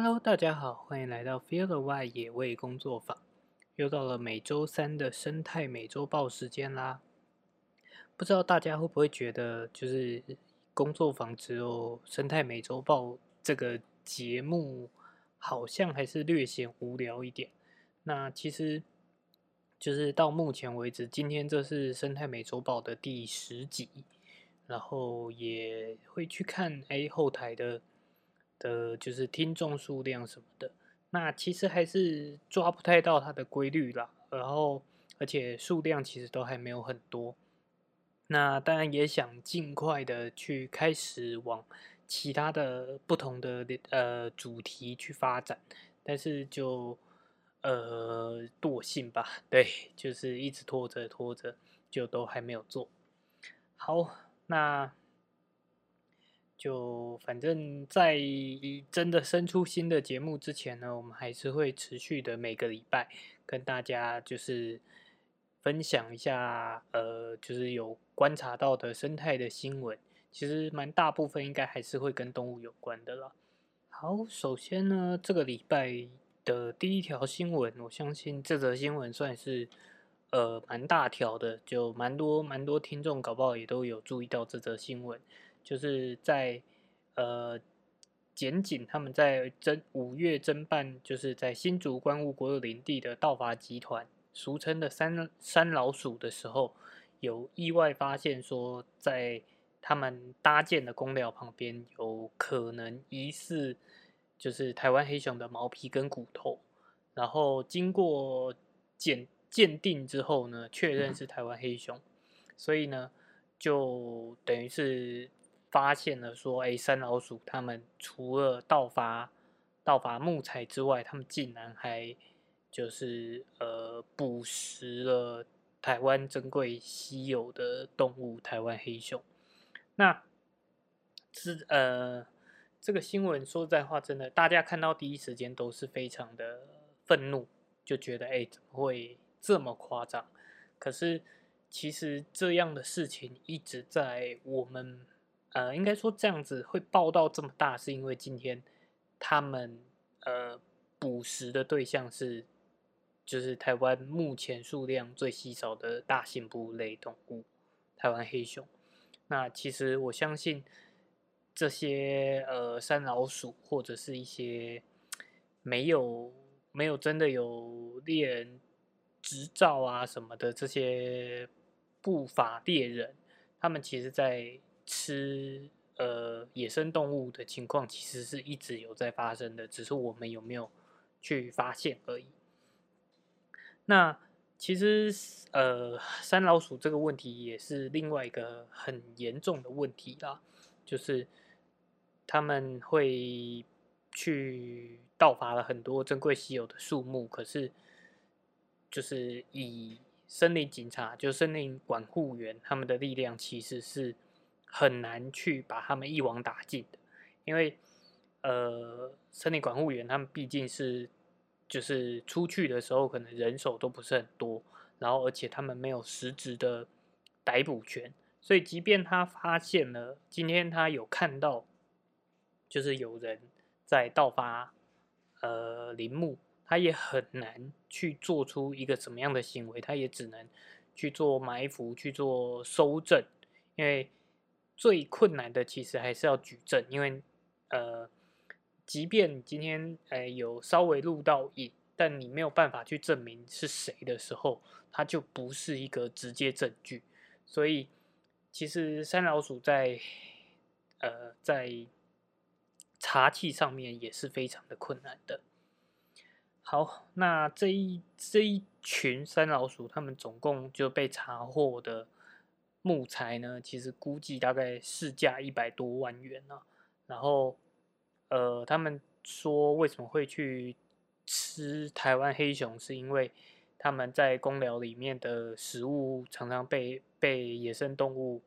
Hello，大家好，欢迎来到 Feel the w i 野味工作坊。又到了每周三的生态美洲豹时间啦。不知道大家会不会觉得，就是工作坊只有生态美洲豹这个节目，好像还是略显无聊一点。那其实，就是到目前为止，今天这是生态美洲豹的第十集，然后也会去看哎后台的。的就是听众数量什么的，那其实还是抓不太到它的规律啦。然后，而且数量其实都还没有很多。那当然也想尽快的去开始往其他的不同的呃主题去发展，但是就呃惰性吧，对，就是一直拖着拖着，就都还没有做好。那。就反正，在真的生出新的节目之前呢，我们还是会持续的每个礼拜跟大家就是分享一下，呃，就是有观察到的生态的新闻。其实蛮大部分应该还是会跟动物有关的啦。好，首先呢，这个礼拜的第一条新闻，我相信这则新闻算是呃蛮大条的，就蛮多蛮多听众搞不好也都有注意到这则新闻。就是在呃检警他们在侦五月侦办，就是在新竹关务国有林地的盗伐集团，俗称的三三老鼠的时候，有意外发现说，在他们搭建的公寮旁边，有可能疑似就是台湾黑熊的毛皮跟骨头，然后经过检鉴定之后呢，确认是台湾黑熊，所以呢，就等于是。发现了说，哎，山老鼠他们除了盗伐盗伐木材之外，他们竟然还就是呃捕食了台湾珍贵稀有的动物——台湾黑熊。那是呃这个新闻，说实在话，真的大家看到第一时间都是非常的愤怒，就觉得哎怎么会这么夸张？可是其实这样的事情一直在我们。呃，应该说这样子会爆到这么大，是因为今天他们呃捕食的对象是，就是台湾目前数量最稀少的大型哺乳类动物——台湾黑熊。那其实我相信这些呃山老鼠或者是一些没有没有真的有猎人执照啊什么的这些不法猎人，他们其实在。吃呃野生动物的情况其实是一直有在发生的，只是我们有没有去发现而已。那其实呃山老鼠这个问题也是另外一个很严重的问题啦，就是他们会去盗伐了很多珍贵稀有的树木，可是就是以森林警察就森林管护员他们的力量其实是。很难去把他们一网打尽的，因为呃，森林管护员他们毕竟是就是出去的时候可能人手都不是很多，然后而且他们没有实质的逮捕权，所以即便他发现了今天他有看到就是有人在盗伐呃林木，他也很难去做出一个什么样的行为，他也只能去做埋伏去做收证，因为。最困难的其实还是要举证，因为呃，即便今天呃有稍微录到影，但你没有办法去证明是谁的时候，它就不是一个直接证据。所以其实山老鼠在呃在查气上面也是非常的困难的。好，那这一这一群山老鼠，他们总共就被查获的。木材呢，其实估计大概市价一百多万元呢。然后，呃，他们说为什么会去吃台湾黑熊，是因为他们在公寮里面的食物常常被被野生动物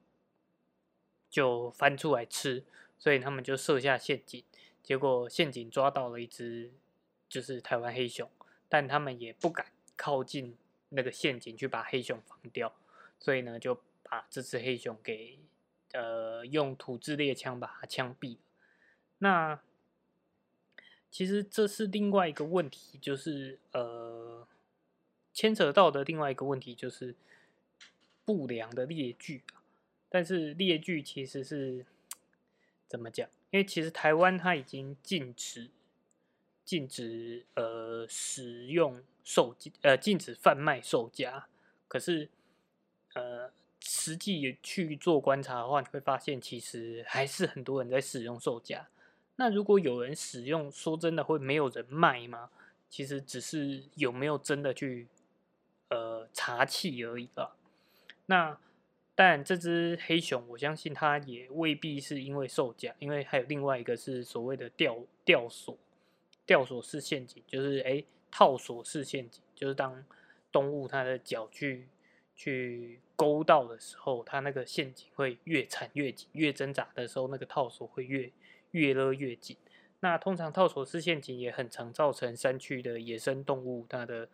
就翻出来吃，所以他们就设下陷阱，结果陷阱抓到了一只就是台湾黑熊，但他们也不敢靠近那个陷阱去把黑熊防掉，所以呢就。把这只黑熊给呃用土制猎枪把它枪毙。那其实这是另外一个问题，就是呃，牵扯到的另外一个问题就是不良的列具。但是列具其实是怎么讲？因为其实台湾它已经禁止禁止呃使用售呃禁止贩卖售价，可是呃实际去做观察的话，你会发现其实还是很多人在使用售价。那如果有人使用，说真的会没有人卖吗？其实只是有没有真的去呃查气而已吧。那但这只黑熊，我相信它也未必是因为售价，因为还有另外一个是所谓的吊吊索吊索式陷阱，就是诶套索式陷阱，就是当动物它的脚去去勾到的时候，它那个陷阱会越缠越紧，越挣扎的时候，那个套索会越。越勒越紧，那通常套索式陷阱也很常造成山区的野生动物它的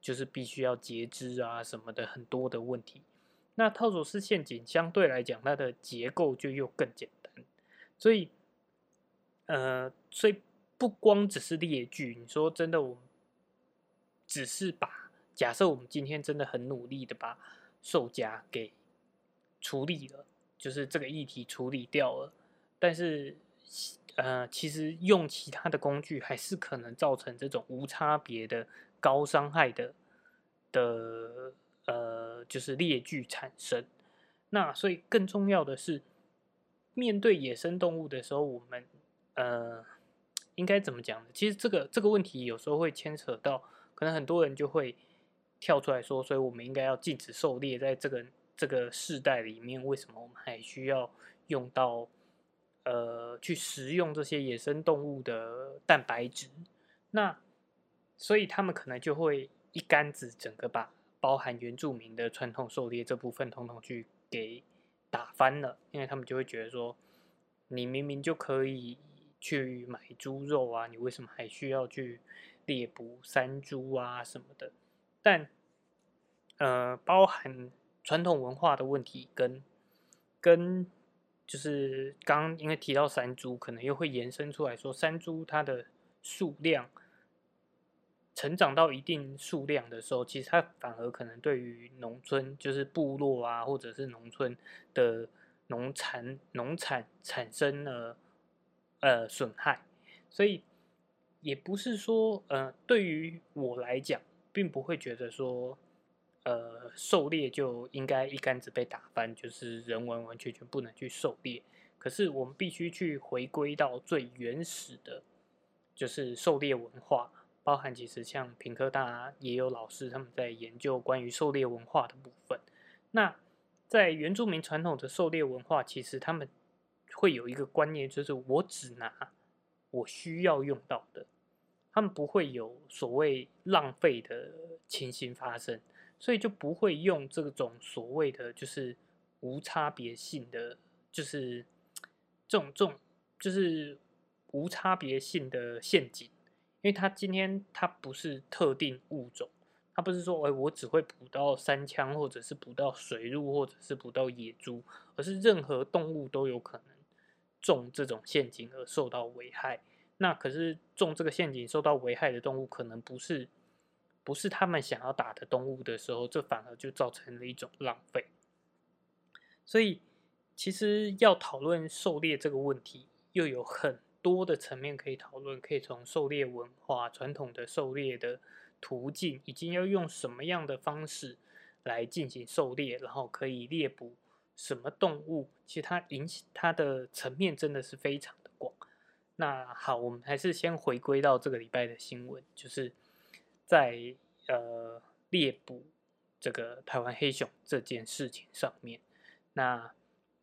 就是必须要截肢啊什么的很多的问题。那套索式陷阱相对来讲它的结构就又更简单，所以呃，所以不光只是列具，你说真的，我只是把假设我们今天真的很努力的把售价给处理了，就是这个议题处理掉了，但是。呃，其实用其他的工具还是可能造成这种无差别的高伤害的的呃，就是劣具产生。那所以更重要的是，面对野生动物的时候，我们呃应该怎么讲呢？其实这个这个问题有时候会牵扯到，可能很多人就会跳出来说，所以我们应该要禁止狩猎，在这个这个世代里面，为什么我们还需要用到？呃，去食用这些野生动物的蛋白质，那所以他们可能就会一竿子整个把包含原住民的传统狩猎这部分统统去给打翻了，因为他们就会觉得说，你明明就可以去买猪肉啊，你为什么还需要去猎捕山猪啊什么的？但呃，包含传统文化的问题跟跟。就是刚因为提到山猪，可能又会延伸出来说，山猪它的数量成长到一定数量的时候，其实它反而可能对于农村，就是部落啊，或者是农村的农产农产产生了呃损害，所以也不是说呃对于我来讲，并不会觉得说。呃，狩猎就应该一竿子被打翻，就是人完完全全不能去狩猎。可是我们必须去回归到最原始的，就是狩猎文化，包含其实像平科大也有老师他们在研究关于狩猎文化的部分。那在原住民传统的狩猎文化，其实他们会有一个观念，就是我只拿我需要用到的，他们不会有所谓浪费的情形发生。所以就不会用这种所谓的就是无差别性的，就是这种这种就是无差别性的陷阱，因为他今天他不是特定物种，他不是说哎我只会捕到山枪或者是捕到水鹿或者是捕到野猪，而是任何动物都有可能中这种陷阱而受到危害。那可是中这个陷阱受到危害的动物可能不是。不是他们想要打的动物的时候，这反而就造成了一种浪费。所以，其实要讨论狩猎这个问题，又有很多的层面可以讨论。可以从狩猎文化、传统的狩猎的途径，以及要用什么样的方式来进行狩猎，然后可以猎捕什么动物。其实它影响它的层面真的是非常的广。那好，我们还是先回归到这个礼拜的新闻，就是。在呃猎捕这个台湾黑熊这件事情上面，那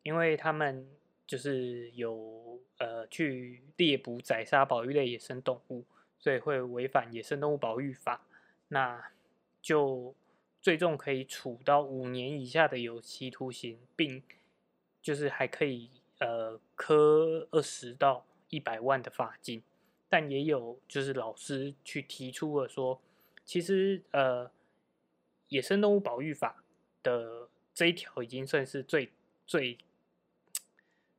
因为他们就是有呃去猎捕宰杀保育类野生动物，所以会违反野生动物保育法，那就最重可以处到五年以下的有期徒刑，并就是还可以呃科二十到一百万的罚金，但也有就是老师去提出了说。其实，呃，野生动物保育法的这一条已经算是最最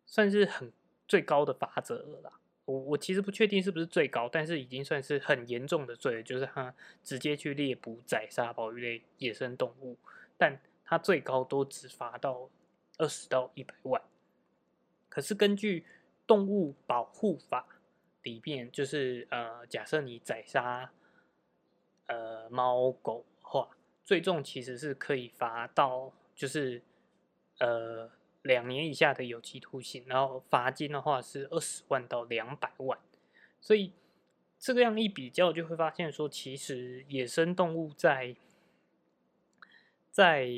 算是很最高的法则了啦。我我其实不确定是不是最高，但是已经算是很严重的罪，就是他直接去猎捕宰杀保育类野生动物，但他最高都只罚到二十到一百万。可是根据动物保护法里面，就是呃，假设你宰杀呃猫狗的话，最重其实是可以罚到就是呃。两年以下的有期徒刑，然后罚金的话是二十万到两百万，所以这个样一比较，就会发现说，其实野生动物在在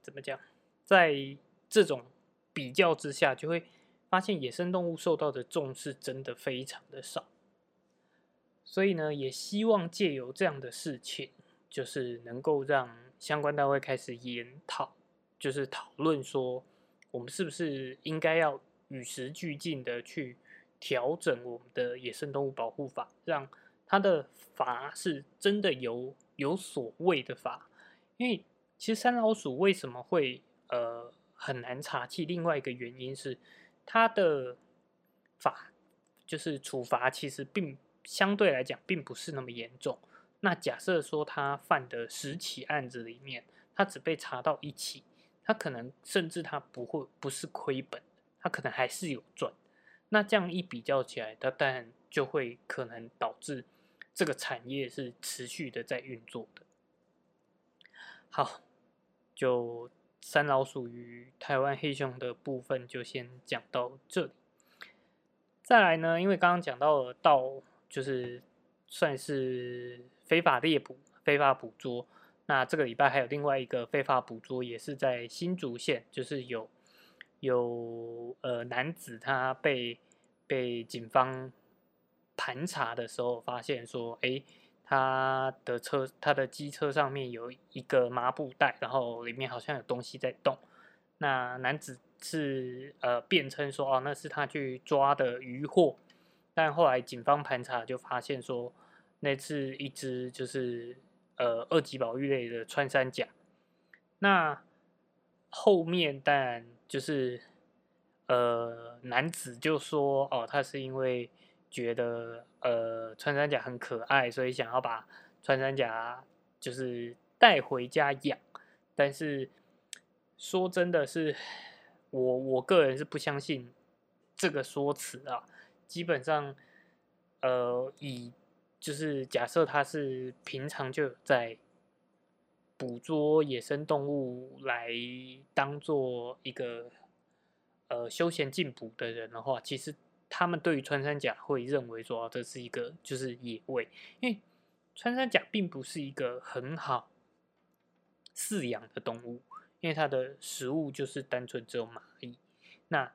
怎么讲，在这种比较之下，就会发现野生动物受到的重视真的非常的少。所以呢，也希望借由这样的事情，就是能够让相关单位开始研讨，就是讨论说。我们是不是应该要与时俱进的去调整我们的野生动物保护法，让它的罚是真的有有所谓的罚？因为其实山老鼠为什么会呃很难查缉？另外一个原因是他的法就是处罚其实并相对来讲并不是那么严重。那假设说他犯的十起案子里面，他只被查到一起。他可能甚至他不会不是亏本，他可能还是有赚。那这样一比较起来，他当然就会可能导致这个产业是持续的在运作的。好，就三老鼠与台湾黑熊的部分就先讲到这里。再来呢，因为刚刚讲到了到就是算是非法猎捕、非法捕捉。那这个礼拜还有另外一个非法捕捉，也是在新竹县，就是有有呃男子他被被警方盘查的时候，发现说，哎，他的车他的机车上面有一个麻布袋，然后里面好像有东西在动。那男子是呃辩称说，哦，那是他去抓的渔获，但后来警方盘查就发现说，那是一只就是。呃，二级保育类的穿山甲，那后面当然就是呃，男子就说哦，他是因为觉得呃穿山甲很可爱，所以想要把穿山甲就是带回家养。但是说真的是，我我个人是不相信这个说辞啊。基本上，呃，以就是假设他是平常就在捕捉野生动物来当做一个呃休闲进补的人的话，其实他们对于穿山甲会认为说这是一个就是野味，因为穿山甲并不是一个很好饲养的动物，因为它的食物就是单纯只有蚂蚁。那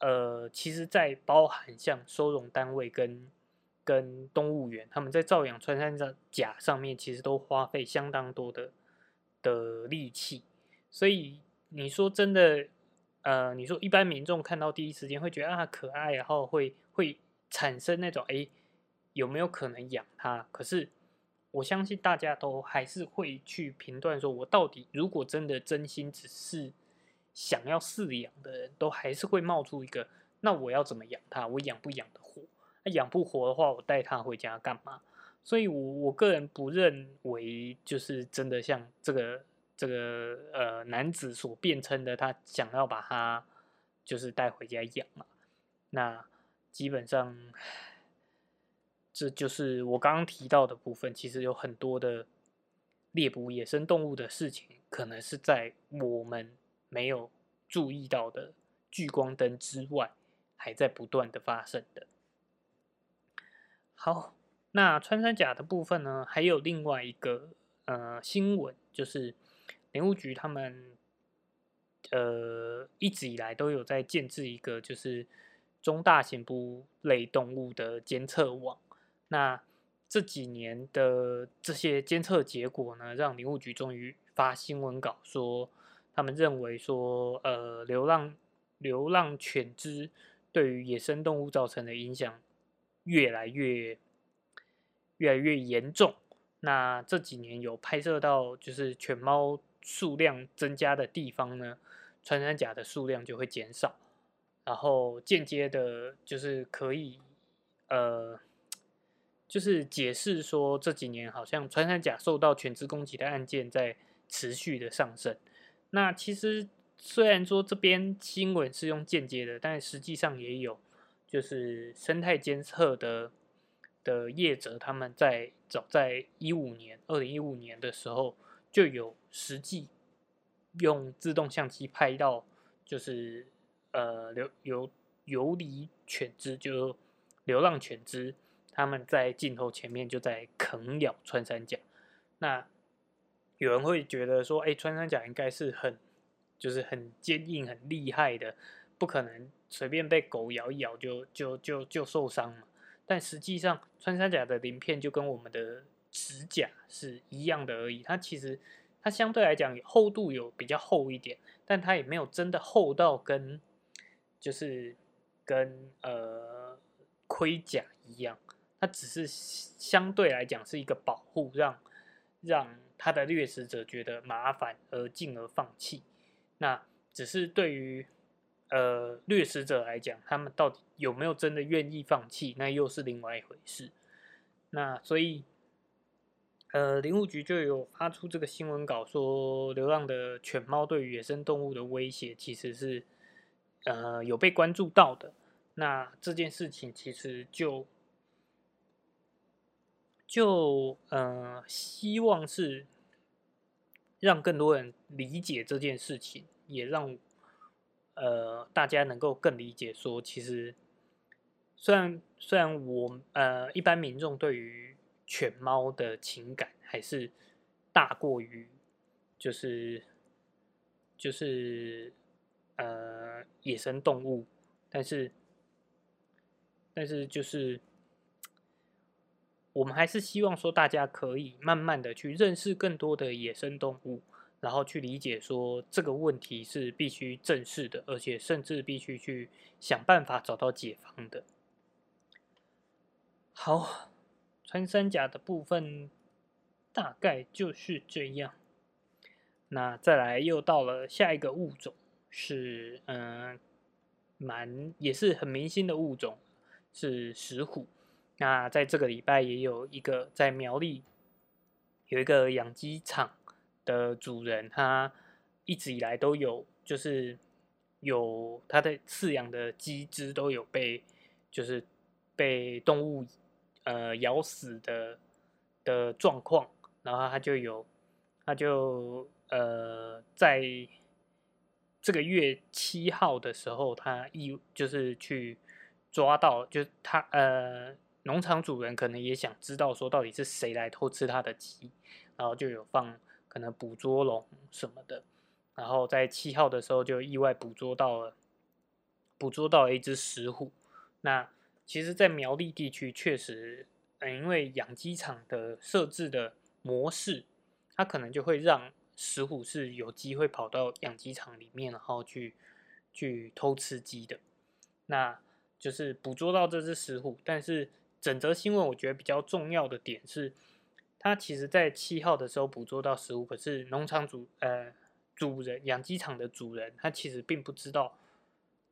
呃，其实，在包含像收容单位跟跟动物园，他们在照养穿山甲上面，其实都花费相当多的的力气。所以你说真的，呃，你说一般民众看到第一时间会觉得啊可爱，然后会会产生那种哎有没有可能养它？可是我相信大家都还是会去评断，说我到底如果真的真心只是想要饲养的人，都还是会冒出一个，那我要怎么养它？我养不养得活？那养不活的话，我带它回家干嘛？所以，我我个人不认为，就是真的像这个这个呃男子所辩称的，他想要把它就是带回家养嘛。那基本上，这就是我刚刚提到的部分。其实有很多的猎捕野生动物的事情，可能是在我们没有注意到的聚光灯之外，还在不断的发生的。好，那穿山甲的部分呢？还有另外一个呃新闻，就是林务局他们呃一直以来都有在建制一个就是中大型哺乳类动物的监测网。那这几年的这些监测结果呢，让林务局终于发新闻稿说，他们认为说呃流浪流浪犬只对于野生动物造成的影响。越来越越来越严重。那这几年有拍摄到，就是犬猫数量增加的地方呢，穿山甲的数量就会减少，然后间接的，就是可以呃，就是解释说这几年好像穿山甲受到犬只攻击的案件在持续的上升。那其实虽然说这边新闻是用间接的，但实际上也有就是生态监测的的业者他们在早在一五年二零一五年的时候就有实际用自动相机拍到就是呃流游游离犬只就。流浪犬只，他们在镜头前面就在啃咬穿山甲。那有人会觉得说，哎，穿山甲应该是很，就是很坚硬、很厉害的，不可能随便被狗咬一咬就就就就受伤嘛。但实际上，穿山甲的鳞片就跟我们的指甲是一样的而已。它其实它相对来讲厚度有比较厚一点，但它也没有真的厚到跟就是跟呃。盔甲一样，它只是相对来讲是一个保护，让让他的掠食者觉得麻烦而进而放弃。那只是对于呃掠食者来讲，他们到底有没有真的愿意放弃，那又是另外一回事。那所以呃，林务局就有发出这个新闻稿，说流浪的犬猫对于野生动物的威胁，其实是呃有被关注到的。那这件事情其实就就呃，希望是让更多人理解这件事情，也让呃大家能够更理解说，其实虽然虽然我呃一般民众对于犬猫的情感还是大过于就是就是呃野生动物，但是。但是就是，我们还是希望说，大家可以慢慢的去认识更多的野生动物，然后去理解说这个问题是必须正视的，而且甚至必须去想办法找到解方的。好，穿山甲的部分大概就是这样。那再来又到了下一个物种，是嗯，蛮也是很明星的物种。是石虎，那在这个礼拜也有一个在苗栗有一个养鸡场的主人，他一直以来都有就是有他的饲养的鸡只都有被就是被动物呃咬死的的状况，然后他就有他就呃在这个月七号的时候，他一就是去。抓到，就他呃，农场主人可能也想知道说到底是谁来偷吃他的鸡，然后就有放可能捕捉笼什么的，然后在七号的时候就意外捕捉到了，捕捉到了一只石虎。那其实，在苗栗地区确实，嗯，因为养鸡场的设置的模式，它可能就会让石虎是有机会跑到养鸡场里面，然后去去偷吃鸡的。那就是捕捉到这只石虎，但是整则新闻我觉得比较重要的点是，它其实在七号的时候捕捉到石虎，可是农场主呃主人养鸡场的主人他其实并不知道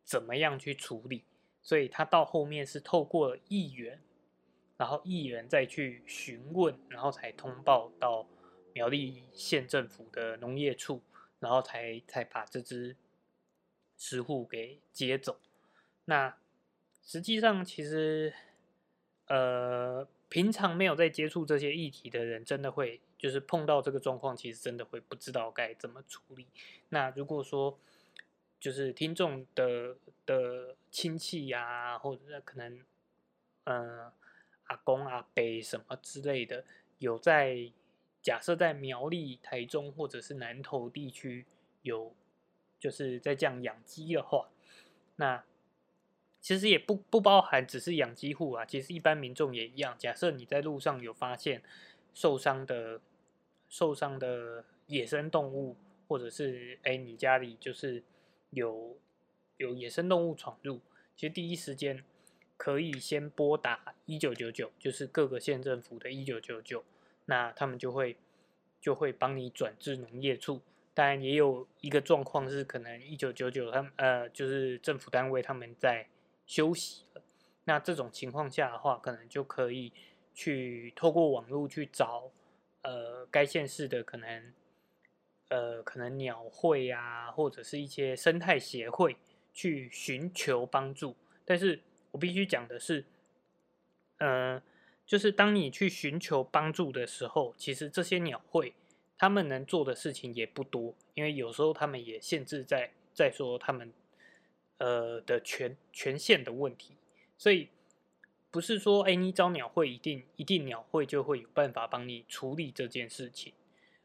怎么样去处理，所以他到后面是透过议员，然后议员再去询问，然后才通报到苗栗县政府的农业处，然后才才把这只石户给接走，那。实际上，其实，呃，平常没有在接触这些议题的人，真的会就是碰到这个状况，其实真的会不知道该怎么处理。那如果说，就是听众的的亲戚呀，或者可能，嗯，阿公阿伯什么之类的，有在假设在苗栗、台中或者是南投地区有，就是在这样养鸡的话，那。其实也不不包含只是养鸡户啊，其实一般民众也一样。假设你在路上有发现受伤的受伤的野生动物，或者是哎你家里就是有有野生动物闯入，其实第一时间可以先拨打一九九九，就是各个县政府的一九九九，那他们就会就会帮你转至农业处。当然也有一个状况是可能一九九九他们呃就是政府单位他们在。休息了，那这种情况下的话，可能就可以去透过网络去找呃该县市的可能呃可能鸟会啊，或者是一些生态协会去寻求帮助。但是我必须讲的是，呃，就是当你去寻求帮助的时候，其实这些鸟会他们能做的事情也不多，因为有时候他们也限制在在说他们呃的权权限的问题。所以不是说，哎，你找鸟会一定一定鸟会就会有办法帮你处理这件事情，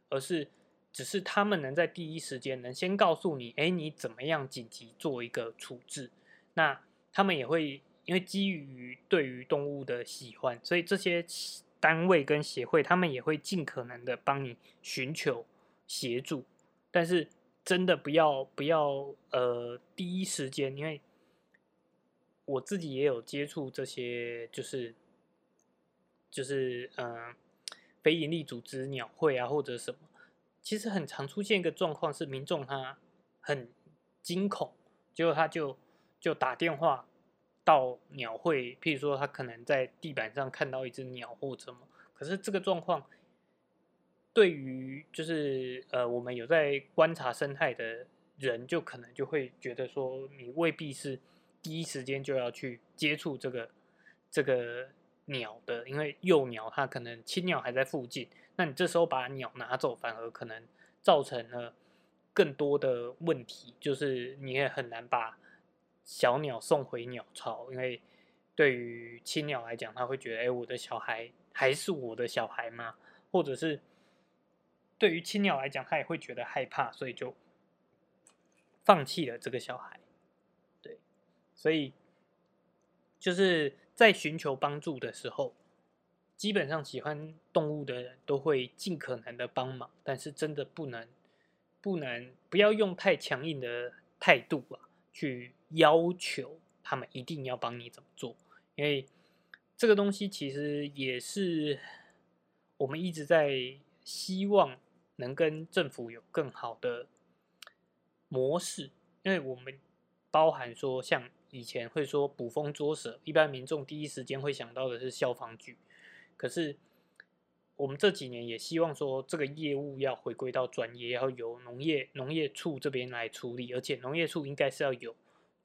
而是只是他们能在第一时间能先告诉你，哎，你怎么样紧急做一个处置。那他们也会因为基于对于动物的喜欢，所以这些单位跟协会，他们也会尽可能的帮你寻求协助。但是真的不要不要呃第一时间，因为。我自己也有接触这些，就是就是嗯，非营利组织鸟会啊，或者什么，其实很常出现一个状况是，民众他很惊恐，结果他就就打电话到鸟会，譬如说他可能在地板上看到一只鸟或者什么，可是这个状况对于就是呃我们有在观察生态的人，就可能就会觉得说，你未必是。第一时间就要去接触这个这个鸟的，因为幼鸟它可能亲鸟还在附近，那你这时候把鸟拿走，反而可能造成了更多的问题，就是你也很难把小鸟送回鸟巢，因为对于亲鸟来讲，他会觉得，哎，我的小孩还是我的小孩吗？或者是对于亲鸟来讲，他也会觉得害怕，所以就放弃了这个小孩。对所以，就是在寻求帮助的时候，基本上喜欢动物的人都会尽可能的帮忙，但是真的不能，不能不要用太强硬的态度啊，去要求他们一定要帮你怎么做，因为这个东西其实也是我们一直在希望能跟政府有更好的模式，因为我们包含说像。以前会说捕风捉蛇，一般民众第一时间会想到的是消防局。可是我们这几年也希望说，这个业务要回归到专业，要由农业农业处这边来处理，而且农业处应该是要有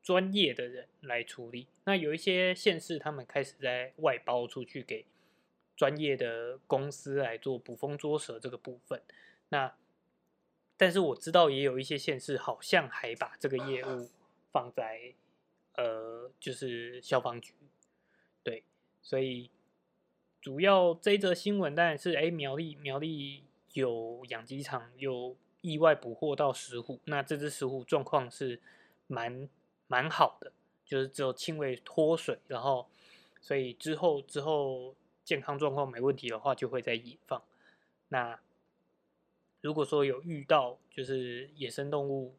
专业的人来处理。那有一些县市，他们开始在外包出去给专业的公司来做捕风捉蛇这个部分。那但是我知道也有一些县市好像还把这个业务放在。呃，就是消防局，对，所以主要这则新闻当然是，哎，苗栗苗栗有养鸡场有意外捕获到石虎，那这只石虎状况是蛮蛮好的，就是只有轻微脱水，然后所以之后之后健康状况没问题的话，就会在野放。那如果说有遇到就是野生动物，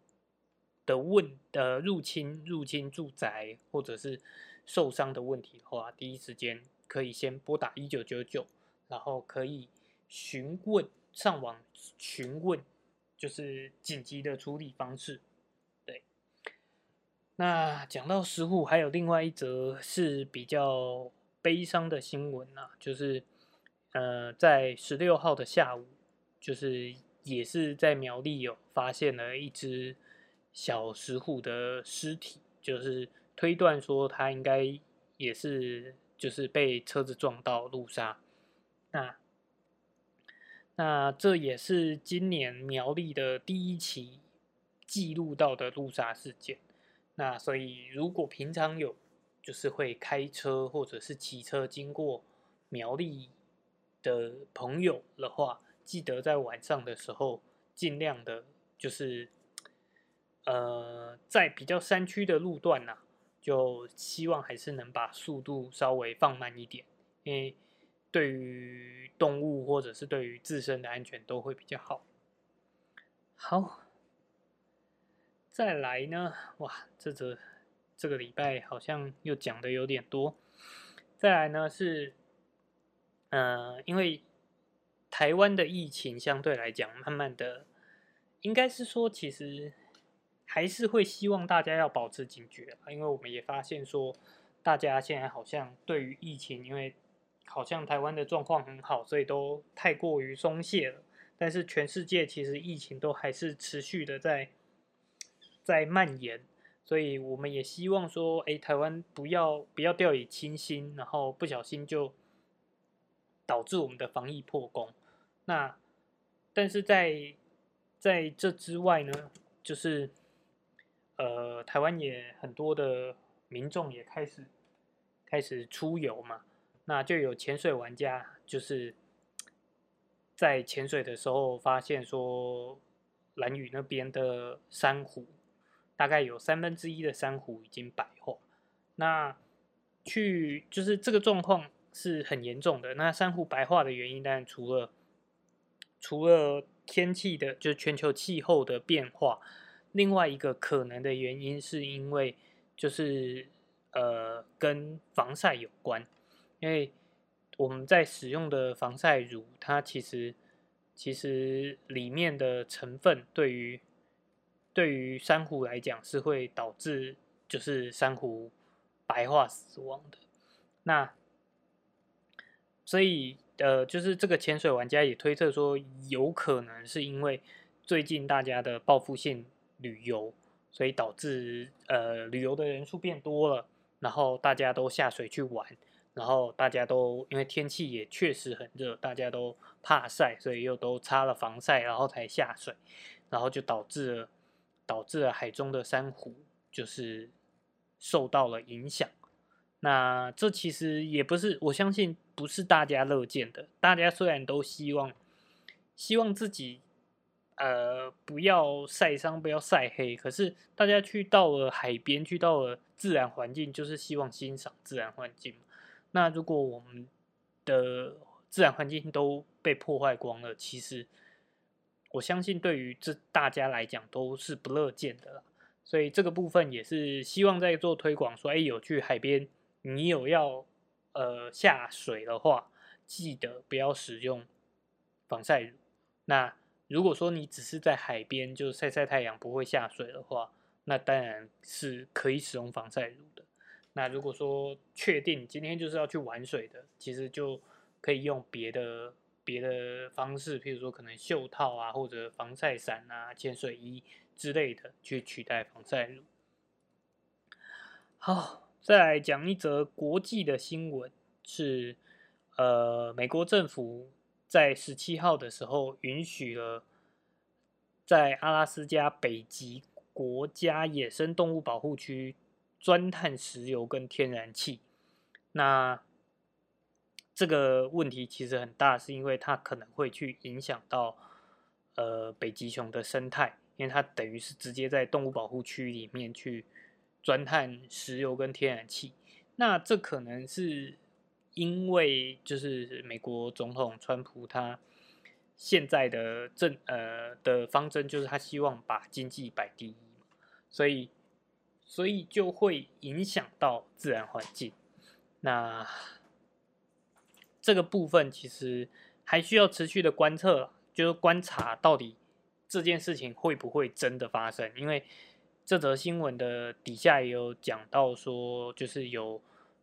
的问呃入侵入侵住宅或者是受伤的问题的话，第一时间可以先拨打一九九九，然后可以询问上网询问，就是紧急的处理方式。对，那讲到食物，还有另外一则是比较悲伤的新闻啊，就是呃在十六号的下午，就是也是在苗栗有发现了一只。小石虎的尸体，就是推断说他应该也是就是被车子撞到路杀。那那这也是今年苗栗的第一起记录到的路杀事件。那所以如果平常有就是会开车或者是骑车经过苗栗的朋友的话，记得在晚上的时候尽量的就是。呃，在比较山区的路段呢，就希望还是能把速度稍微放慢一点，因为对于动物或者是对于自身的安全都会比较好。好，再来呢，哇，这则这个礼拜好像又讲的有点多。再来呢是，呃，因为台湾的疫情相对来讲，慢慢的，应该是说其实。还是会希望大家要保持警觉因为我们也发现说，大家现在好像对于疫情，因为好像台湾的状况很好，所以都太过于松懈了。但是全世界其实疫情都还是持续的在在蔓延，所以我们也希望说，哎，台湾不要不要掉以轻心，然后不小心就导致我们的防疫破功。那但是在在这之外呢，就是呃，台湾也很多的民众也开始开始出游嘛，那就有潜水玩家就是在潜水的时候发现说，蓝屿那边的珊瑚大概有三分之一的珊瑚已经白化，那去就是这个状况是很严重的。那珊瑚白化的原因，当然除了除了天气的，就是全球气候的变化，另外一个可能的原因是因为就是呃跟防晒有关，因为我们在使用的防晒乳，它其实其实里面的成分对于对于珊瑚来讲是会导致就是珊瑚白化死亡的，那所以。呃，就是这个潜水玩家也推测说，有可能是因为最近大家的报复性旅游，所以导致呃旅游的人数变多了，然后大家都下水去玩，然后大家都因为天气也确实很热，大家都怕晒，所以又都擦了防晒，然后才下水，然后就导致了导致了海中的珊瑚就是受到了影响。那这其实也不是，我相信不是大家乐见的。大家虽然都希望，希望自己呃不要晒伤，不要晒黑，可是大家去到了海边，去到了自然环境，就是希望欣赏自然环境。那如果我们的自然环境都被破坏光了，其实我相信对于这大家来讲都是不乐见的啦。所以这个部分也是希望在做推广，说哎有去海边。你有要呃下水的话，记得不要使用防晒乳。那如果说你只是在海边就晒晒太阳不会下水的话，那当然是可以使用防晒乳的。那如果说确定今天就是要去玩水的，其实就可以用别的别的方式，譬如说可能袖套啊，或者防晒伞啊、潜水衣之类的去取代防晒乳。好。再来讲一则国际的新闻，是呃，美国政府在十七号的时候允许了在阿拉斯加北极国家野生动物保护区钻探石油跟天然气。那这个问题其实很大，是因为它可能会去影响到呃北极熊的生态，因为它等于是直接在动物保护区里面去。钻探石油跟天然气，那这可能是因为就是美国总统川普他现在的政呃的方针就是他希望把经济摆第一，所以所以就会影响到自然环境。那这个部分其实还需要持续的观测，就是观察到底这件事情会不会真的发生，因为。这则新闻的底下也有讲到说，就是有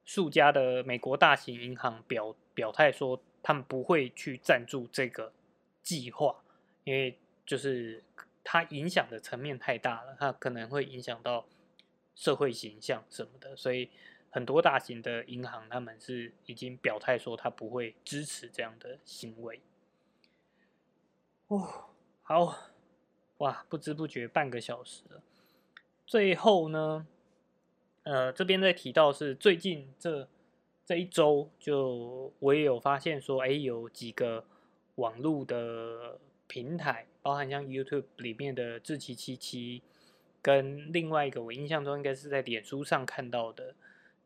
数家的美国大型银行表表态说，他们不会去赞助这个计划，因为就是它影响的层面太大了，它可能会影响到社会形象什么的，所以很多大型的银行他们是已经表态说，他不会支持这样的行为。哦，好，哇，不知不觉半个小时了。最后呢，呃，这边在提到是最近这这一周，就我也有发现说，哎，有几个网络的平台，包含像 YouTube 里面的志奇七七，跟另外一个我印象中应该是在脸书上看到的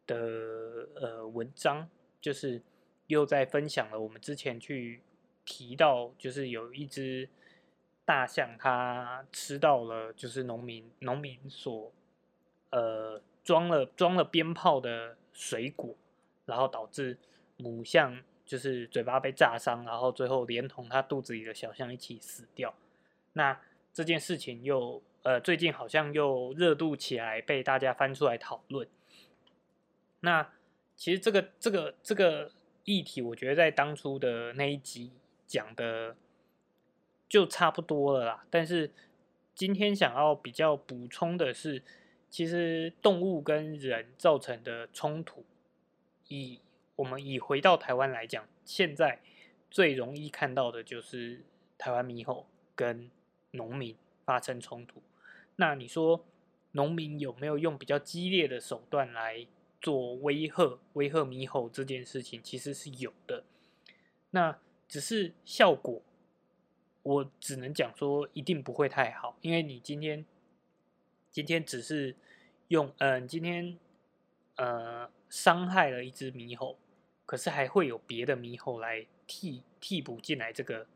的呃文章，就是又在分享了我们之前去提到，就是有一只。大象它吃到了，就是农民农民所呃装了装了鞭炮的水果，然后导致母象就是嘴巴被炸伤，然后最后连同它肚子里的小象一起死掉。那这件事情又呃最近好像又热度起来，被大家翻出来讨论。那其实这个这个这个议题，我觉得在当初的那一集讲的就差不多了啦。但是今天想要比较补充的是，其实动物跟人造成的冲突，以我们以回到台湾来讲，现在最容易看到的就是台湾猕猴跟农民发生冲突。那你说农民有没有用比较激烈的手段来做威吓、威吓猕猴这件事情？其实是有的。那只是效果，我只能讲说一定不会太好，因为你今天今天只是用嗯，今天呃伤害了一只猕猴，可是还会有别的猕猴来替替补进来这个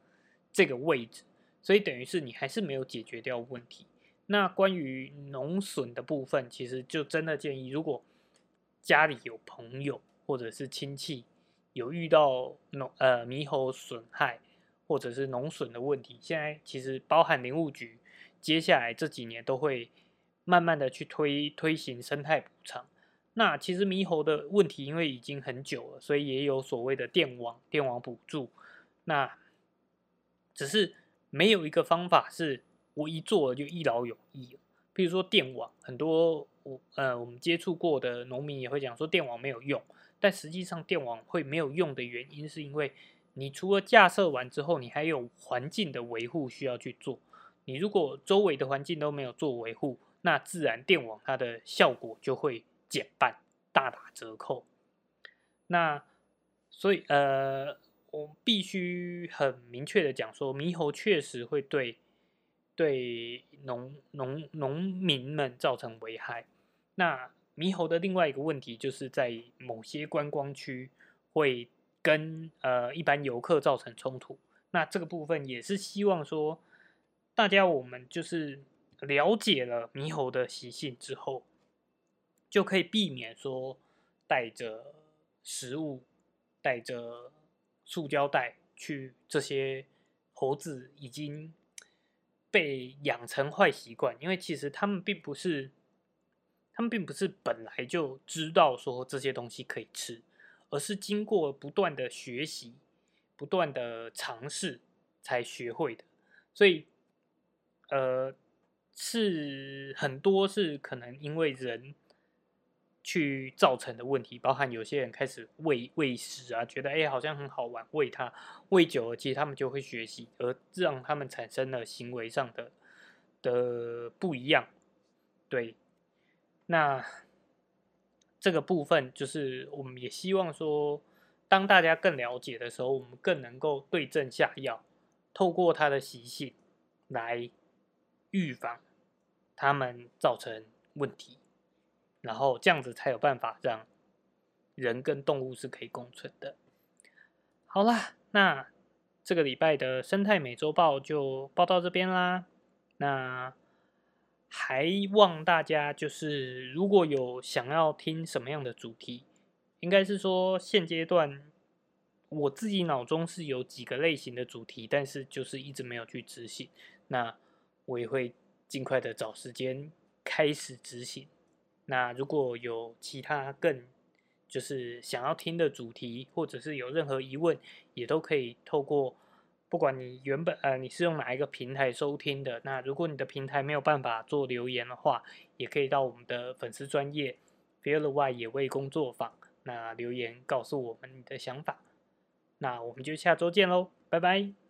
这个位置，所以等于是你还是没有解决掉问题。那关于农损的部分，其实就真的建议，如果家里有朋友或者是亲戚有遇到农呃猕猴损害或者是农损的问题，现在其实包含林务局，接下来这几年都会慢慢的去推推行生态补偿。那其实猕猴的问题，因为已经很久了，所以也有所谓的电网电网补助。那只是没有一个方法是。我一做了就一劳永逸了。比如说电网，很多我呃我们接触过的农民也会讲说电网没有用，但实际上电网会没有用的原因，是因为你除了架设完之后，你还有环境的维护需要去做。你如果周围的环境都没有做维护，那自然电网它的效果就会减半，大打折扣。那所以呃，我必须很明确的讲说，猕猴确实会对。对农农农民们造成危害。那猕猴的另外一个问题，就是在某些观光区会跟呃一般游客造成冲突。那这个部分也是希望说，大家我们就是了解了猕猴的习性之后，就可以避免说带着食物、带着塑胶袋去这些猴子已经。被养成坏习惯，因为其实他们并不是，他们并不是本来就知道说这些东西可以吃，而是经过不断的学习、不断的尝试才学会的。所以，呃，是很多是可能因为人。去造成的问题，包含有些人开始喂喂食啊，觉得哎好像很好玩，喂它喂久了，其实他们就会学习，而让他们产生了行为上的的不一样。对，那这个部分就是我们也希望说，当大家更了解的时候，我们更能够对症下药，透过它的习性来预防他们造成问题。然后这样子才有办法让人跟动物是可以共存的。好啦，那这个礼拜的生态美洲报就报到这边啦。那还望大家就是如果有想要听什么样的主题，应该是说现阶段我自己脑中是有几个类型的主题，但是就是一直没有去执行。那我也会尽快的找时间开始执行。那如果有其他更就是想要听的主题，或者是有任何疑问，也都可以透过，不管你原本呃你是用哪一个平台收听的，那如果你的平台没有办法做留言的话，也可以到我们的粉丝专业 Feel the Y 野味工作坊，那留言告诉我们你的想法，那我们就下周见喽，拜拜。